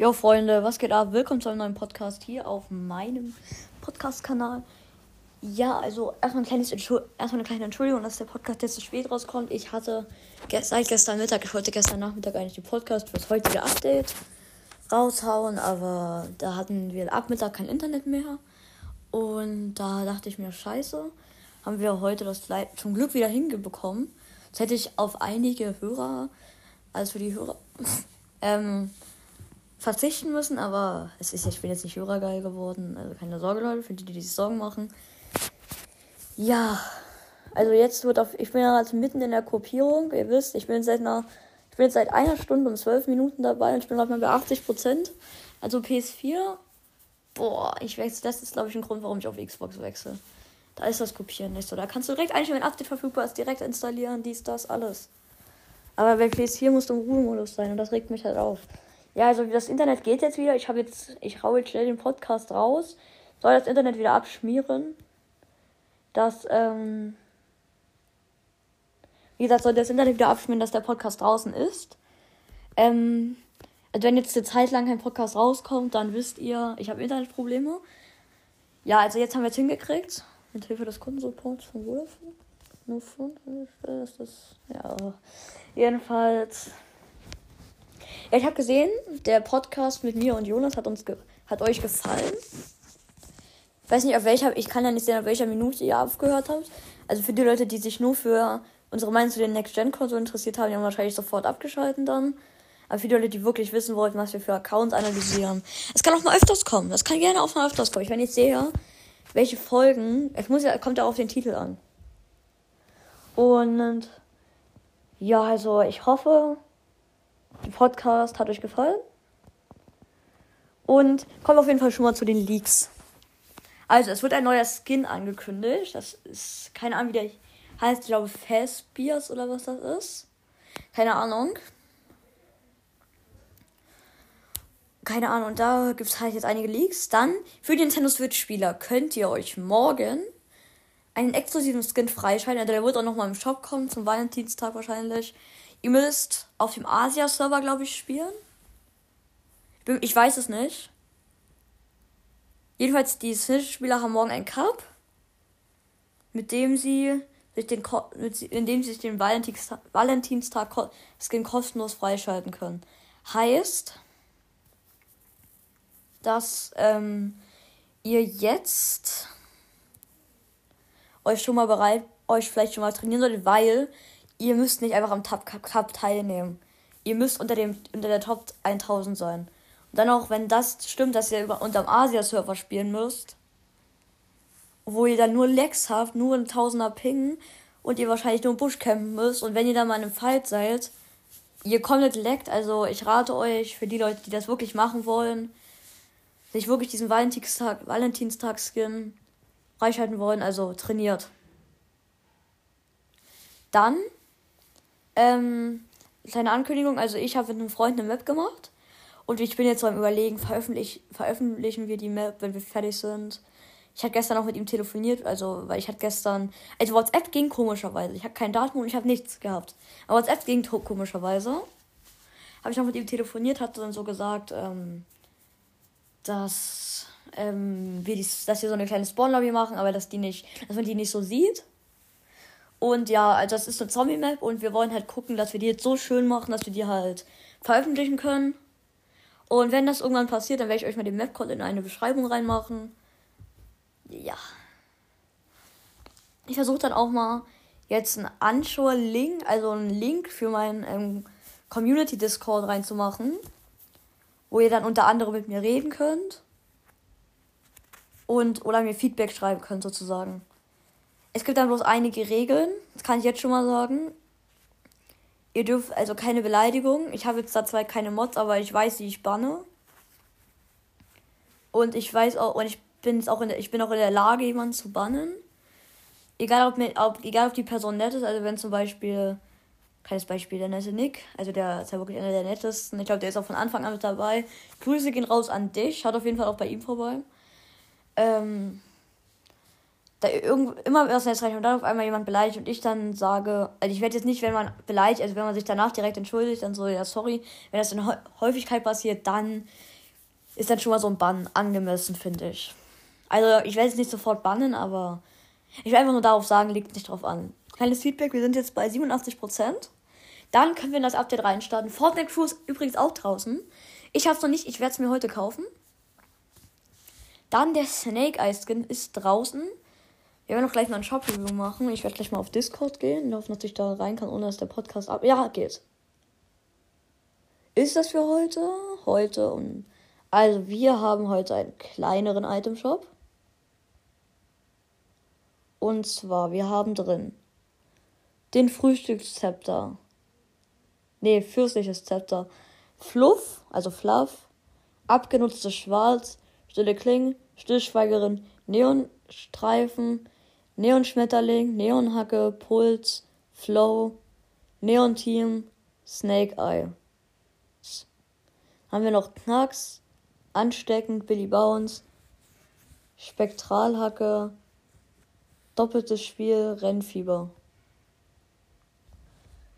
Jo Freunde, was geht ab? Willkommen zu einem neuen Podcast hier auf meinem Podcast-Kanal. Ja, also erstmal, ein erstmal eine kleine Entschuldigung, dass der Podcast jetzt zu spät rauskommt. Ich hatte seit gestern Mittag, ich wollte gestern Nachmittag eigentlich den Podcast für das heutige Update raushauen, aber da hatten wir ab Mittag kein Internet mehr. Und da dachte ich mir, scheiße, haben wir heute das zum Glück wieder hingebekommen. Jetzt hätte ich auf einige Hörer, also für die Hörer, ähm, verzichten müssen, aber es ist, ich bin jetzt nicht hörergeil geworden. Also keine Sorge, Leute, für die, die sich Sorgen machen. Ja, also jetzt wird auf, ich bin ja also mitten in der Kopierung. Ihr wisst, ich bin seit einer, ich bin jetzt seit einer Stunde und zwölf Minuten dabei und ich bin gerade mal bei 80 Prozent. Also PS4, boah, ich wechsle, das ist glaube ich ein Grund, warum ich auf Xbox wechsle. Da ist das Kopieren nicht so. Da kannst du direkt eigentlich, wenn Update verfügbar ist, direkt installieren, dies, das, alles. Aber bei PS4 musst du im Ruhemodus sein und das regt mich halt auf. Ja, also das Internet geht jetzt wieder. Ich habe jetzt, ich hau jetzt schnell den Podcast raus. Soll das Internet wieder abschmieren. Dass, ähm, wie gesagt, soll das Internet wieder abschmieren, dass der Podcast draußen ist. Ähm, also wenn jetzt eine Zeit lang kein Podcast rauskommt, dann wisst ihr, ich habe Internetprobleme. Ja, also jetzt haben wir es hingekriegt. Mit Hilfe des Kundensupports von Vodafone. Nur von, ist das, ja, jedenfalls ja, ich habe gesehen, der Podcast mit mir und Jonas hat uns hat euch gefallen. Ich weiß nicht, auf welcher, ich kann ja nicht sehen, auf welcher Minute ihr aufgehört habt. Also für die Leute, die sich nur für unsere Meinung zu den Next-Gen-Konsolen interessiert haben, die haben wahrscheinlich sofort abgeschalten dann. Aber für die Leute, die wirklich wissen wollten, was wir für Accounts analysieren. Es kann auch mal öfters kommen. Das kann gerne auch mal öfters kommen. Ich wenn ich sehe, welche Folgen, es muss ja, kommt ja auf den Titel an. Und ja, also ich hoffe, Podcast hat euch gefallen. Und kommt auf jeden Fall schon mal zu den Leaks. Also, es wird ein neuer Skin angekündigt. Das ist keine Ahnung, wie der heißt. Ich glaube, Fastbeers oder was das ist. Keine Ahnung. Keine Ahnung. Und da gibt es halt jetzt einige Leaks. Dann, für die Nintendo Switch-Spieler könnt ihr euch morgen einen exklusiven Skin freischalten. Also, der wird auch nochmal im Shop kommen, zum Valentinstag wahrscheinlich. Ihr müsst auf dem Asia-Server, glaube ich, spielen. Ich weiß es nicht. Jedenfalls, die Switch-Spieler haben morgen einen Cup, mit dem sie sich den, mit, in dem sie sich den Valentinstag, Valentinstag Skin kostenlos freischalten können. Heißt, dass ähm, ihr jetzt euch schon mal bereit, euch vielleicht schon mal trainieren solltet, weil ihr müsst nicht einfach am Cup, Cup teilnehmen. Ihr müsst unter, dem, unter der Top 1000 sein. Und dann auch, wenn das stimmt, dass ihr über, unterm Asia-Server spielen müsst, wo ihr dann nur Lex habt, nur ein Tausender Ping und ihr wahrscheinlich nur im Busch campen müsst. Und wenn ihr dann mal in einem Fight seid, ihr komplett leckt. Also ich rate euch, für die Leute, die das wirklich machen wollen, sich wirklich diesen Valentinstag, Valentinstag-Skin freischalten wollen, also trainiert. Dann ähm, kleine Ankündigung, also ich habe mit einem Freund eine Map gemacht und ich bin jetzt am überlegen, veröffentlich, veröffentlichen wir die Map, wenn wir fertig sind. Ich hatte gestern auch mit ihm telefoniert, also weil ich hatte gestern, also WhatsApp ging komischerweise. Ich habe kein Datum und ich habe nichts gehabt. Aber WhatsApp ging komischerweise. Habe ich noch mit ihm telefoniert, hat dann so gesagt, ähm, dass ähm, wir dies, dass wir so eine kleine Spawn-Lobby machen, aber dass die nicht, dass man die nicht so sieht. Und ja, also das ist eine Zombie-Map und wir wollen halt gucken, dass wir die jetzt so schön machen, dass wir die halt veröffentlichen können. Und wenn das irgendwann passiert, dann werde ich euch mal den Map-Code in eine Beschreibung reinmachen. Ja. Ich versuche dann auch mal jetzt einen Anschauer-Link, also einen Link für meinen ähm, Community-Discord reinzumachen, wo ihr dann unter anderem mit mir reden könnt und oder mir Feedback schreiben könnt sozusagen. Es gibt dann bloß einige Regeln. Das kann ich jetzt schon mal sagen. Ihr dürft also keine Beleidigung. Ich habe jetzt da zwar keine Mods, aber ich weiß, wie ich banne. Und ich weiß auch, und ich bin auch in der, ich bin auch in der Lage, jemanden zu bannen. Egal ob, ob, egal ob die Person nett ist, also wenn zum Beispiel, kleines Beispiel, der nette Nick, also der ist ja wirklich einer der nettesten. Ich glaube, der ist auch von Anfang an mit dabei. Grüße gehen raus an dich. Schaut auf jeden Fall auch bei ihm vorbei. Ähm, da irgend, immer was jetzt reicht und dann auf einmal jemand beleidigt und ich dann sage, also ich werde jetzt nicht, wenn man beleidigt, also wenn man sich danach direkt entschuldigt, dann so, ja, sorry, wenn das in Häufigkeit passiert, dann ist dann schon mal so ein Bann angemessen, finde ich. Also ich werde es nicht sofort bannen, aber ich will einfach nur darauf sagen, liegt nicht drauf an. Kleines Feedback, wir sind jetzt bei 87%. Dann können wir in das Update reinstarten. Fortnite Crew ist übrigens auch draußen. Ich habe es noch nicht, ich werde es mir heute kaufen. Dann der Snake Eye Skin ist draußen. Wir werden auch gleich mal ein Shop-Review machen. Ich werde gleich mal auf Discord gehen. Ich hoffe, dass ich da rein kann, ohne dass der Podcast ab. Ja, geht. Ist das für heute? Heute und. Also, wir haben heute einen kleineren Item-Shop. Und zwar, wir haben drin den Frühstückszepter. Nee, fürstliches Zepter. Fluff, also Fluff. Abgenutztes Schwarz. Stille Kling. Stillschweigerin. Neonstreifen. Neonschmetterling. Neonhacke. Puls. Flow. Neon Team. Snake Eye. Haben wir noch Knacks. Ansteckend. Billy Bounce. Spektralhacke. Doppeltes Spiel, Rennfieber.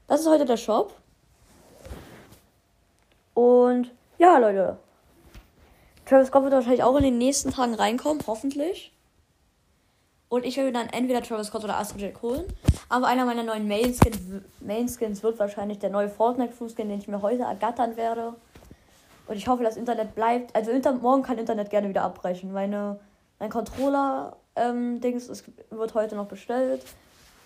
Das ist heute der Shop. Und ja, Leute. Travis Scott wird wahrscheinlich auch in den nächsten Tagen reinkommen, hoffentlich. Und ich werde dann entweder Travis Scott oder Astro Jack holen. Aber einer meiner neuen Main-Skins Main -Skins wird wahrscheinlich der neue Fortnite-Fußskin, den ich mir heute ergattern werde. Und ich hoffe, das Internet bleibt. Also Inter morgen kann Internet gerne wieder abbrechen. Meine, mein Controller ähm, wird heute noch bestellt.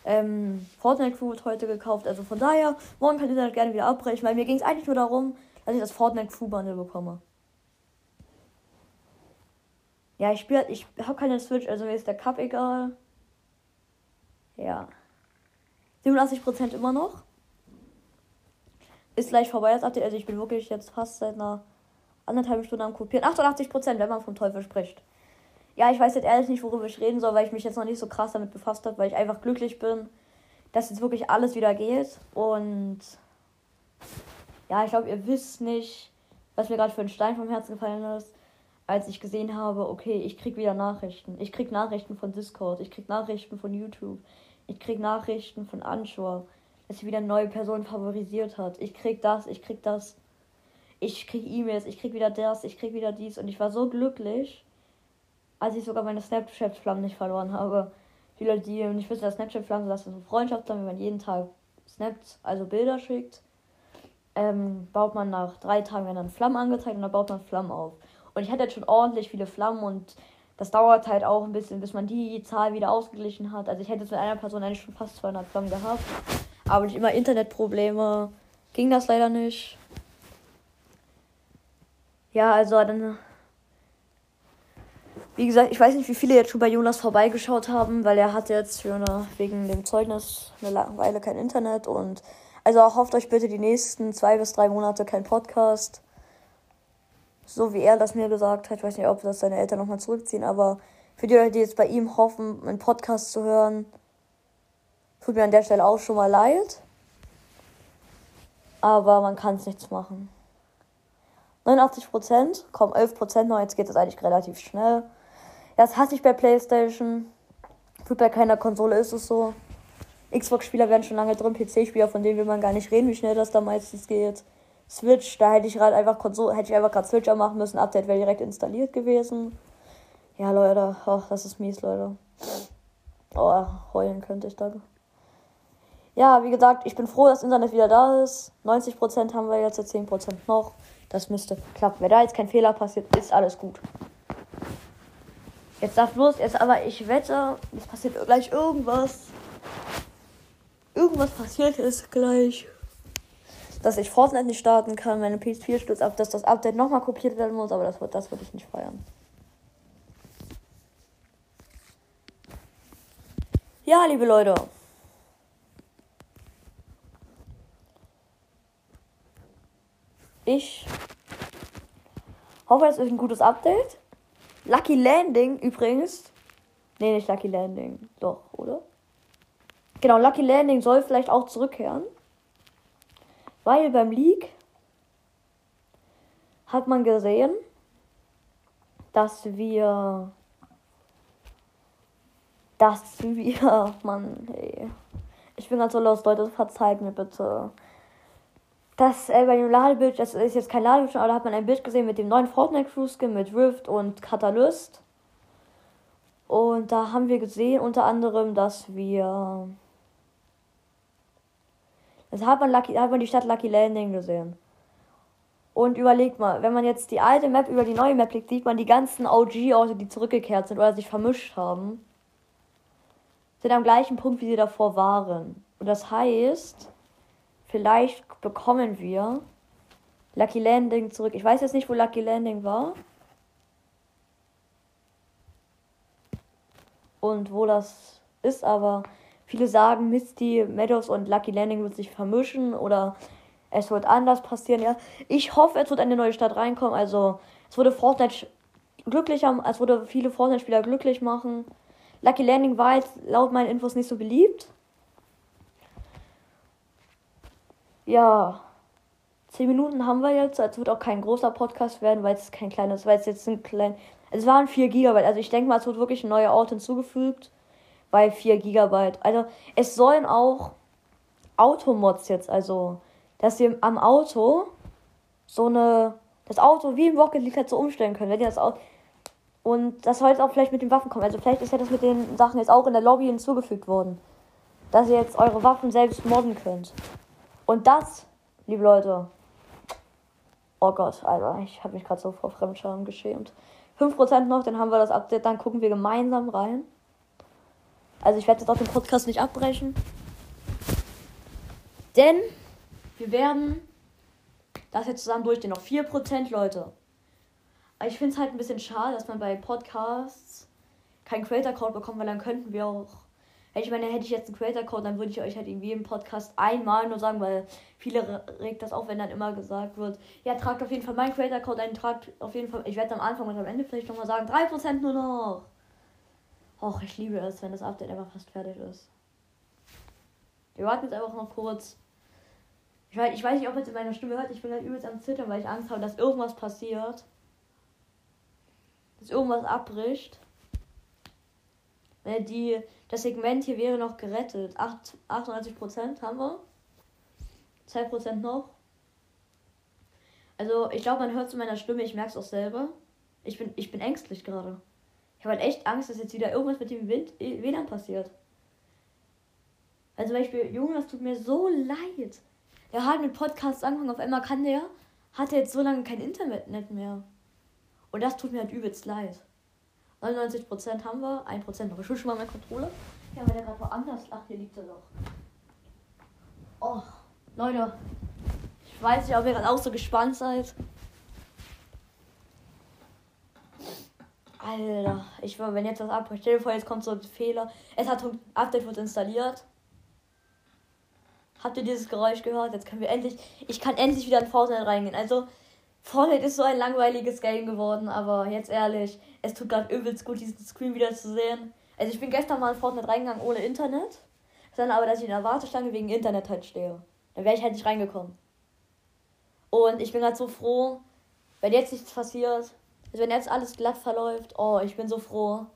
Ähm, Fortnite Crew wird heute gekauft. Also von daher, morgen kann Internet gerne wieder abbrechen, weil mir ging es eigentlich nur darum, dass ich das Fortnite Crew Bundle bekomme. Ja, ich spiele, ich habe keine Switch, also mir ist der Cup egal. Ja. 87% immer noch. Ist gleich vorbei das Update. Also ich bin wirklich jetzt fast seit einer anderthalb Stunde am Kopieren. 88%, wenn man vom Teufel spricht ja, ich weiß jetzt ehrlich nicht, worüber ich reden soll, weil ich mich jetzt noch nicht so krass damit befasst habe, weil ich einfach glücklich bin, dass jetzt wirklich alles wieder geht. Und ja, ich glaube, ihr wisst nicht, was mir gerade für ein Stein vom Herzen gefallen ist, als ich gesehen habe, okay, ich krieg wieder Nachrichten. Ich krieg Nachrichten von Discord, ich krieg Nachrichten von YouTube, ich krieg Nachrichten von Anschur, dass sie wieder eine neue Person favorisiert hat. Ich krieg das, ich krieg das. Ich krieg E-Mails, ich krieg wieder das, ich krieg wieder dies und ich war so glücklich als ich sogar meine Snapchat-Flammen nicht verloren habe. Die Leute, die nicht wissen, dass Snapchat-Flammen das ist so Freundschaft, wenn man jeden Tag Snaps, also Bilder schickt, ähm, baut man nach drei Tagen werden dann Flammen angezeigt und dann baut man Flammen auf. Und ich hatte jetzt schon ordentlich viele Flammen und das dauert halt auch ein bisschen, bis man die Zahl wieder ausgeglichen hat. Also ich hätte jetzt mit einer Person eigentlich schon fast 200 Flammen gehabt. Aber durch immer Internetprobleme ging das leider nicht. Ja, also dann wie gesagt, ich weiß nicht, wie viele jetzt schon bei Jonas vorbeigeschaut haben, weil er hat jetzt für eine, wegen dem Zeugnis eine lange Weile kein Internet und also hofft euch bitte die nächsten zwei bis drei Monate kein Podcast. So wie er das mir gesagt hat. Ich weiß nicht, ob das seine Eltern nochmal zurückziehen, aber für die Leute, die jetzt bei ihm hoffen, einen Podcast zu hören, tut mir an der Stelle auch schon mal leid. Aber man kann es nichts machen. 89 Prozent, komm, 11 Prozent noch, jetzt geht es eigentlich relativ schnell. Das hasse ich bei PlayStation. Für bei keiner Konsole ist es so. Xbox-Spieler werden schon lange drin, PC-Spieler, von denen will man gar nicht reden, wie schnell das da meistens geht. Switch, da hätte ich gerade einfach Konsole, hätte ich einfach gerade Switcher machen müssen, Update wäre direkt installiert gewesen. Ja, Leute, oh, das ist mies, Leute. Oh, heulen könnte ich da. Ja, wie gesagt, ich bin froh, dass Internet wieder da ist. 90% haben wir jetzt, 10% noch. Das müsste klappen. Wenn da jetzt kein Fehler passiert, ist alles gut. Jetzt darf bloß, jetzt aber ich wette, es passiert gleich irgendwas. Irgendwas passiert ist gleich. Dass ich Fortnite nicht starten kann, meine PS4 stürzt ab, dass das Update nochmal kopiert werden muss, aber das, das würde ich nicht feiern. Ja, liebe Leute. Ich hoffe, es ist ein gutes Update. Lucky Landing übrigens. Nee, nicht Lucky Landing. Doch, oder? Genau, Lucky Landing soll vielleicht auch zurückkehren. Weil beim Leak hat man gesehen, dass wir dass wir, Mann, ey. Ich bin ganz so los, Leute, verzeiht mir bitte. Das äh, bei dem Ladebild, das ist jetzt kein Ladebild, aber da hat man ein Bild gesehen mit dem neuen Fortnite Crew Skin mit Rift und Catalyst. Und da haben wir gesehen unter anderem, dass wir. Das hat man, Lucky, hat man die Stadt Lucky Landing gesehen. Und überlegt mal, wenn man jetzt die alte Map über die neue Map legt, sieht man die ganzen OG-Orte, die zurückgekehrt sind oder sich vermischt haben, sind am gleichen Punkt, wie sie davor waren. Und das heißt, vielleicht bekommen wir Lucky Landing zurück. Ich weiß jetzt nicht, wo Lucky Landing war. Und wo das ist, aber viele sagen, Misty, Meadows und Lucky Landing wird sich vermischen oder es wird anders passieren. Ja, ich hoffe, es wird eine neue Stadt reinkommen. Also, es wurde Fortnite glücklicher, es wurde viele Fortnite-Spieler glücklich machen. Lucky Landing war jetzt laut meinen Infos nicht so beliebt. Ja, zehn Minuten haben wir jetzt. Es wird auch kein großer Podcast werden, weil es kein kleines, weil es jetzt ein klein. Es waren 4 Gigabyte. Also ich denke mal, es wird wirklich ein neuer Ort hinzugefügt. Bei 4 Gigabyte. Also es sollen auch Automods jetzt, also dass wir am Auto so eine. Das Auto wie im Rocket League halt so umstellen können. Wenn ihr das Auto. Und das soll jetzt auch vielleicht mit den Waffen kommen. Also vielleicht ist ja das mit den Sachen jetzt auch in der Lobby hinzugefügt worden. Dass ihr jetzt eure Waffen selbst modden könnt. Und das, liebe Leute. Oh Gott, Alter, ich habe mich gerade so vor Fremdscham geschämt. 5% noch, dann haben wir das Update, dann gucken wir gemeinsam rein. Also ich werde jetzt auch den Podcast nicht abbrechen. Denn wir werden das jetzt zusammen durchgehen. Noch 4%, Leute. Aber ich finde es halt ein bisschen schade, dass man bei Podcasts keinen Creator-Code bekommt, weil dann könnten wir auch ich meine, hätte ich jetzt einen Creator-Code, dann würde ich euch halt irgendwie im Podcast einmal nur sagen, weil viele regt das auf, wenn dann immer gesagt wird, ja, tragt auf jeden Fall meinen Creator-Code ein, tragt auf jeden Fall, ich werde am Anfang und am Ende vielleicht nochmal sagen, 3% nur noch. Och, ich liebe es, wenn das Update einfach fast fertig ist. Wir warten jetzt einfach noch kurz. Ich weiß, ich weiß nicht, ob jetzt in meiner Stimme hört, ich bin halt übelst am Zittern, weil ich Angst habe, dass irgendwas passiert. Dass irgendwas abbricht. Die, das Segment hier wäre noch gerettet. 8, 98% haben wir. 2% noch. Also, ich glaube, man hört es in meiner Stimme, ich merke es auch selber. Ich bin, ich bin ängstlich gerade. Ich habe halt echt Angst, dass jetzt wieder irgendwas mit dem Wind, WLAN passiert. Also, zum Beispiel, Junge, das tut mir so leid. Der hat mit Podcasts angefangen, auf einmal kann der, hat er jetzt so lange kein Internet mehr. Und das tut mir halt übelst leid. 99% haben wir, 1% noch. Ich schon mal meinen Controller. Ja, weil der gerade woanders lacht. Hier liegt er doch. Oh, Leute. Ich weiß nicht, ob ihr gerade auch so gespannt seid. Alter, ich war, wenn jetzt was abbricht, stell dir vor, jetzt kommt so ein Fehler. Es hat ein Update wird installiert. Habt ihr dieses Geräusch gehört? Jetzt können wir endlich. Ich kann endlich wieder in Fortnite reingehen. Also, Fortnite ist so ein langweiliges Game geworden, aber jetzt ehrlich, es tut gerade übelst gut, diesen Screen wieder zu sehen. Also ich bin gestern mal in Fortnite reingegangen ohne Internet. Dann aber, dass ich in der Warteschlange wegen Internet halt stehe. Dann wäre ich halt nicht reingekommen. Und ich bin gerade so froh, wenn jetzt nichts passiert. Also wenn jetzt alles glatt verläuft. Oh, ich bin so froh.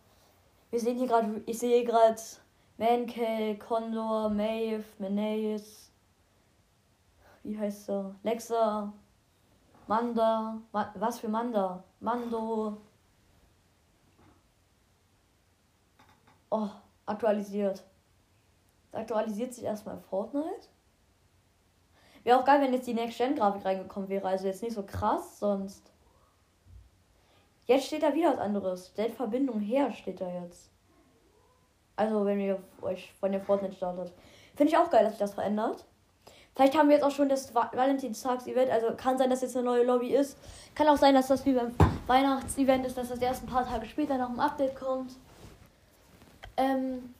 Wir sehen hier gerade, ich sehe gerade Mankey, Condor, Maeve, Menace. Wie heißt er? Lexa, Manda, was für Manda? Mando. Oh, aktualisiert. Aktualisiert sich erstmal Fortnite. Wäre auch geil, wenn jetzt die Next-Gen-Grafik reingekommen wäre. Also jetzt nicht so krass, sonst. Jetzt steht da wieder was anderes. Stellt Verbindung her, steht da jetzt. Also, wenn ihr euch von der Fortnite startet. Finde ich auch geil, dass sich das verändert. Vielleicht haben wir jetzt auch schon das Valentinstags-Event. Also kann sein, dass jetzt eine neue Lobby ist. Kann auch sein, dass das wie beim Weihnachts-Event ist, dass das erst ein paar Tage später nach dem Update kommt. Ähm,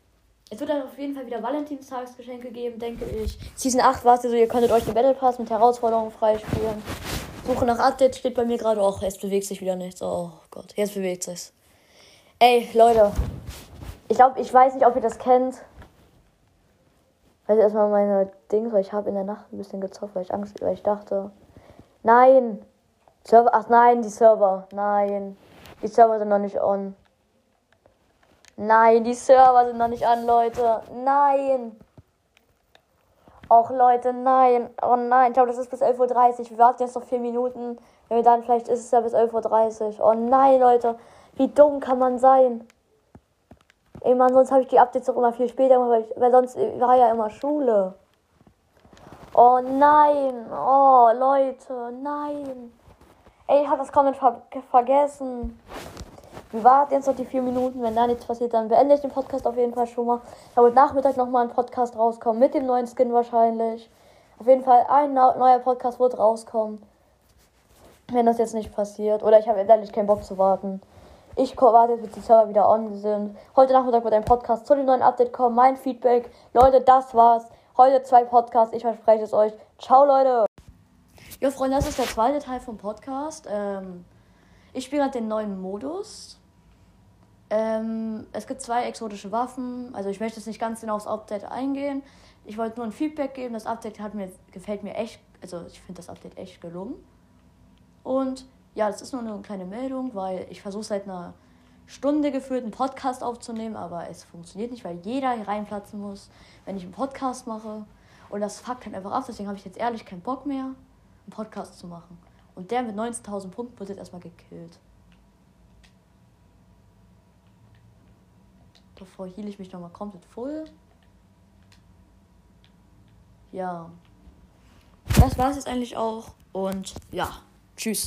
es wird dann auf jeden Fall wieder Valentinstagsgeschenke geben, denke ich. Season 8 war es also, ihr könntet euch den Battle Pass mit Herausforderungen freispielen. Suche nach Update steht bei mir gerade auch. Jetzt bewegt sich wieder nichts. Oh Gott, jetzt bewegt sich's. Ey, Leute. Ich glaube, ich weiß nicht, ob ihr das kennt. Also erstmal meine Dings, weil ich habe in der Nacht ein bisschen gezockt, weil ich Angst, weil ich dachte, nein, Server, ach nein, die Server, nein, die Server sind noch nicht on. Nein, die Server sind noch nicht an, Leute. Nein. Och, Leute, nein. Oh nein, ich glaube, das ist bis 11.30 Uhr. Wir warten jetzt noch vier Minuten. Wenn wir dann, vielleicht ist es ja bis 11.30 Uhr. Oh nein, Leute. Wie dumm kann man sein? Ey, Mann, sonst habe ich die Updates auch immer viel später weil, ich, weil sonst war ja immer Schule. Oh nein. Oh, Leute, nein. Ey, ich habe das komplett ver vergessen. Wir warten jetzt noch die vier Minuten. Wenn da nichts passiert, dann beende ich den Podcast auf jeden Fall schon mal. Da wird Nachmittag nochmal ein Podcast rauskommen. Mit dem neuen Skin wahrscheinlich. Auf jeden Fall ein neuer Podcast wird rauskommen. Wenn das jetzt nicht passiert. Oder ich habe ehrlich keinen Bock zu warten. Ich warte jetzt, bis die Server wieder on sind. Heute Nachmittag wird ein Podcast zu dem neuen Update kommen. Mein Feedback. Leute, das war's. Heute zwei Podcasts. Ich verspreche es euch. Ciao, Leute. Ja, Freunde, das ist der zweite Teil vom Podcast. Ähm, ich spiele halt den neuen Modus. Ähm, es gibt zwei exotische Waffen. Also ich möchte jetzt nicht ganz genau aufs Update eingehen. Ich wollte nur ein Feedback geben. Das Update hat mir, gefällt mir echt. Also ich finde das Update echt gelungen. Und ja, das ist nur eine kleine Meldung, weil ich versuche seit einer Stunde geführt einen Podcast aufzunehmen, aber es funktioniert nicht, weil jeder hier reinplatzen muss, wenn ich einen Podcast mache. Und das fuckt halt einfach ab. Deswegen habe ich jetzt ehrlich keinen Bock mehr, einen Podcast zu machen. Und der mit 19.000 Punkten wird jetzt erstmal gekillt. Davor heal ich mich nochmal komplett voll. Ja. Das war es jetzt eigentlich auch. Und ja, tschüss.